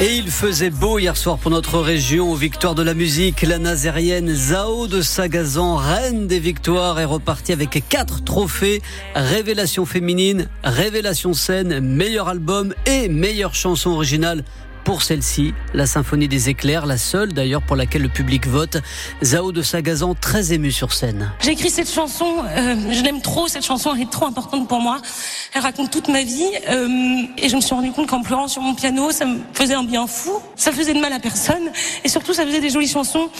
Et il faisait beau hier soir pour notre région. Victoire de la musique, la nazérienne Zao de Sagazan, reine des victoires, est repartie avec quatre trophées. Révélation féminine, révélation scène, meilleur album et meilleure chanson originale pour celle-ci, la Symphonie des éclairs, la seule d'ailleurs pour laquelle le public vote. Zao de Sagazan, très ému sur scène. J'ai écrit cette chanson, euh, je l'aime trop, cette chanson elle est trop importante pour moi. Elle raconte toute ma vie euh, et je me suis rendu compte qu'en pleurant sur mon piano, ça me faisait un bien fou, ça faisait de mal à personne et surtout ça faisait des jolies chansons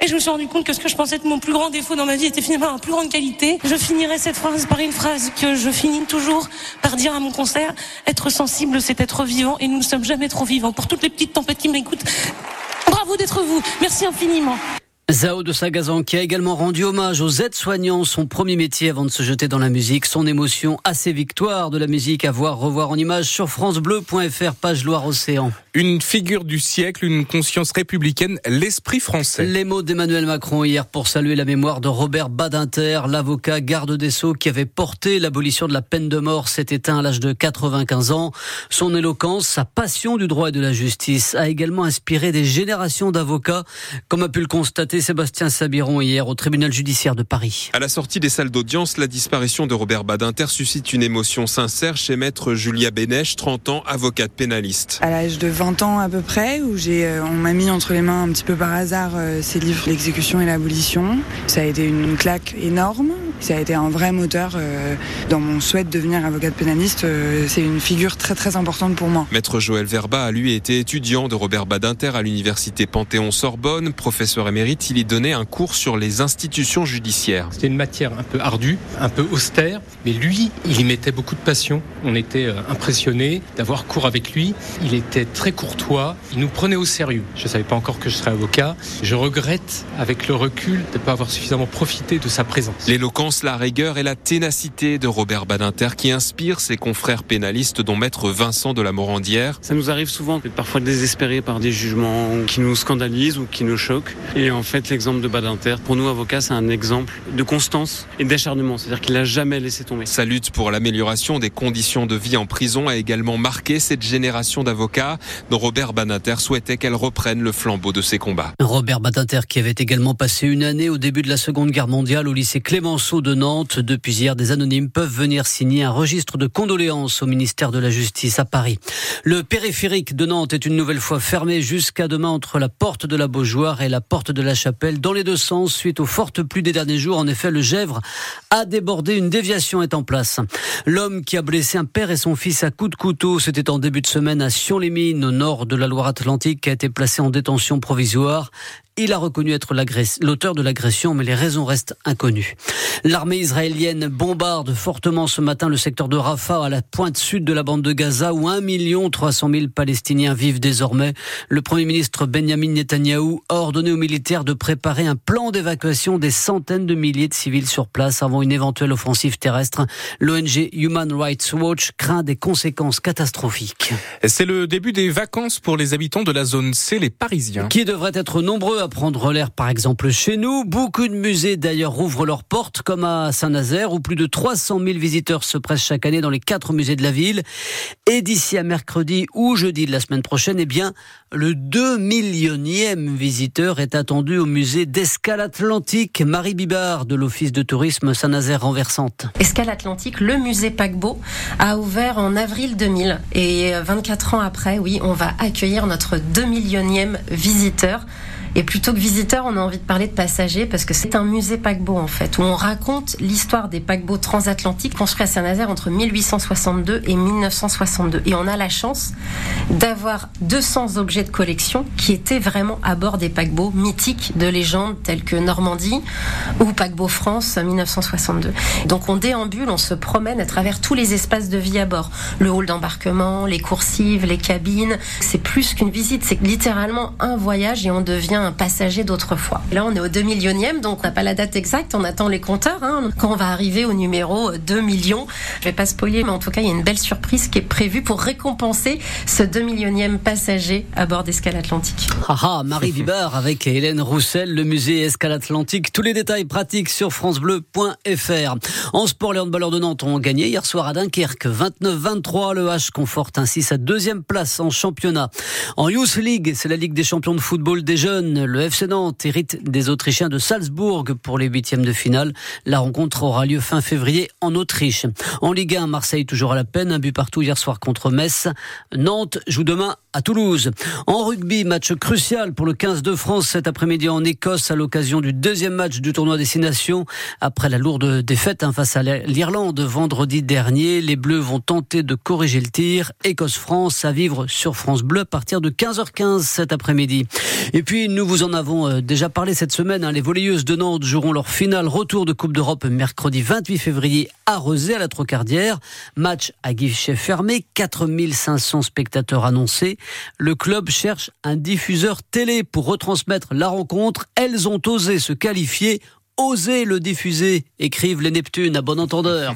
et je me suis rendu compte que ce que je pensais être mon plus grand défaut dans ma vie était finalement ma plus grande qualité. Je finirai cette phrase par une phrase que je finis toujours par dire à mon concert. Être sensible, c'est être vivant et nous ne sommes jamais trop vivants. Pour toutes les petites tempêtes qui m'écoutent, bravo d'être vous. Merci infiniment. Zao de Sagazan qui a également rendu hommage aux aides-soignants, son premier métier avant de se jeter dans la musique, son émotion à ses victoires de la musique à voir, revoir en image sur francebleu.fr, page Loire-Océan. Une figure du siècle, une conscience républicaine, l'esprit français. Les mots d'Emmanuel Macron hier pour saluer la mémoire de Robert Badinter, l'avocat garde des Sceaux qui avait porté l'abolition de la peine de mort, s'est éteint à l'âge de 95 ans. Son éloquence, sa passion du droit et de la justice a également inspiré des générations d'avocats, comme a pu le constater Sébastien Sabiron hier au tribunal judiciaire de Paris. À la sortie des salles d'audience, la disparition de Robert Badinter suscite une émotion sincère chez maître Julia Bénèche, 30 ans, avocate pénaliste. À l'âge de 20 ans à peu près, où j'ai, euh, on m'a mis entre les mains un petit peu par hasard euh, ces livres, l'exécution et l'abolition. Ça a été une claque énorme. Ça a été un vrai moteur euh, dans mon souhait de devenir avocate pénaliste. c'est une figure très très importante pour moi. Maître Joël Verba a lui été étudiant de Robert Badinter à l'université Panthéon-Sorbonne. Professeur émérite, il y donnait un cours sur les institutions judiciaires. C'était une matière un peu ardue, un peu austère, mais lui, il y mettait beaucoup de passion. On était impressionnés d'avoir cours avec lui. Il était très courtois, il nous prenait au sérieux. Je ne savais pas encore que je serais avocat. Je regrette, avec le recul, de ne pas avoir suffisamment profité de sa présence. L'éloquence, la rigueur et la ténacité de Robert Badinter qui inspire ses confrères pénalistes, dont maître Vincent de la Morandière. Ça nous arrive souvent d'être parfois désespérés par des jugements qui nous scandalisent ou qui nous choquent. Et en fait, l'exemple de Badinter, pour nous avocats, c'est un exemple de constance et d'acharnement. C'est-à-dire qu'il n'a jamais laissé tomber. Sa lutte pour l'amélioration des conditions de vie en prison a également marqué cette génération d'avocats dont Robert Badinter souhaitait qu'elle reprenne le flambeau de ses combats. Robert Badinter qui avait également passé une année au début de la Seconde Guerre mondiale au lycée Clémenceau de Nantes. Depuis hier, des anonymes peuvent venir signer un registre de condoléances au ministère de la Justice à Paris. Le périphérique de Nantes est une nouvelle fois fermé jusqu'à demain entre la porte de la Beaujoire et la porte de la Chapelle dans les deux sens suite aux fortes pluies des derniers jours. En effet, le Gèvre a débordé. Une déviation est en place. L'homme qui a blessé un père et son fils à coups de couteau, c'était en début de semaine à Sion-les-Mines au nord de la Loire-Atlantique a été placé en détention provisoire. Il a reconnu être l'auteur de l'agression, mais les raisons restent inconnues. L'armée israélienne bombarde fortement ce matin le secteur de Rafah à la pointe sud de la bande de Gaza où 1 300 000 Palestiniens vivent désormais. Le Premier ministre Benjamin Netanyahou a ordonné aux militaires de préparer un plan d'évacuation des centaines de milliers de civils sur place avant une éventuelle offensive terrestre. L'ONG Human Rights Watch craint des conséquences catastrophiques. C'est le début des vacances pour les habitants de la zone C, les Parisiens. Qui devraient être nombreux à prendre l'air par exemple chez nous. Beaucoup de musées d'ailleurs rouvrent leurs portes comme à Saint-Nazaire où plus de 300 000 visiteurs se pressent chaque année dans les quatre musées de la ville. Et d'ici à mercredi ou jeudi de la semaine prochaine, eh bien, le 2 millionième visiteur est attendu au musée d'Escale Atlantique. Marie Bibard de l'Office de tourisme Saint-Nazaire renversante. Escale Atlantique, le musée paquebot, a ouvert en avril 2000. Et 24 ans après, oui, on va accueillir notre 2 millionième visiteur. Et plutôt que visiteur, on a envie de parler de passagers parce que c'est un musée paquebot en fait, où on raconte l'histoire des paquebots transatlantiques construits à Saint-Nazaire entre 1862 et 1962. Et on a la chance d'avoir 200 objets de collection qui étaient vraiment à bord des paquebots mythiques de légendes telles que Normandie ou Paquebot France 1962. Donc on déambule, on se promène à travers tous les espaces de vie à bord. Le hall d'embarquement, les coursives, les cabines. C'est plus qu'une visite, c'est littéralement un voyage et on devient anciens passagers d'autrefois. Là, on est au 2 millionième, donc on n'a pas la date exacte, on attend les compteurs. Hein. Quand on va arriver au numéro 2 millions, je vais pas spoiler, mais en tout cas, il y a une belle surprise qui est prévue pour récompenser ce 2 millionième passager à bord d'Escale Atlantique. Haha, Marie Bibar avec Hélène Roussel, le musée Escale Atlantique. Tous les détails pratiques sur francebleu.fr. En sport, les handballeurs de Nantes ont gagné hier soir à Dunkerque 29-23. Le H conforte ainsi sa deuxième place en championnat. En Youth League, c'est la Ligue des champions de football des jeunes. Le FC Nantes hérite des Autrichiens de Salzbourg pour les huitièmes de finale. La rencontre aura lieu fin février en Autriche. En Ligue 1, Marseille toujours à la peine. Un but partout hier soir contre Metz. Nantes joue demain à Toulouse. En rugby, match crucial pour le 15 de France cet après-midi en Écosse à l'occasion du deuxième match du tournoi Destination. Après la lourde défaite hein, face à l'Irlande vendredi dernier, les Bleus vont tenter de corriger le tir. Écosse-France à vivre sur France Bleu à partir de 15h15 cet après-midi. Et puis, nous vous en avons euh, déjà parlé cette semaine. Hein, les volleyeuses de Nantes joueront leur finale retour de Coupe d'Europe mercredi 28 février à Rezé à la Trocardière. Match à guichet fermé, 4500 spectateurs annoncés. Le club cherche un diffuseur télé pour retransmettre la rencontre. Elles ont osé se qualifier, osé le diffuser, écrivent les Neptunes à bon entendeur.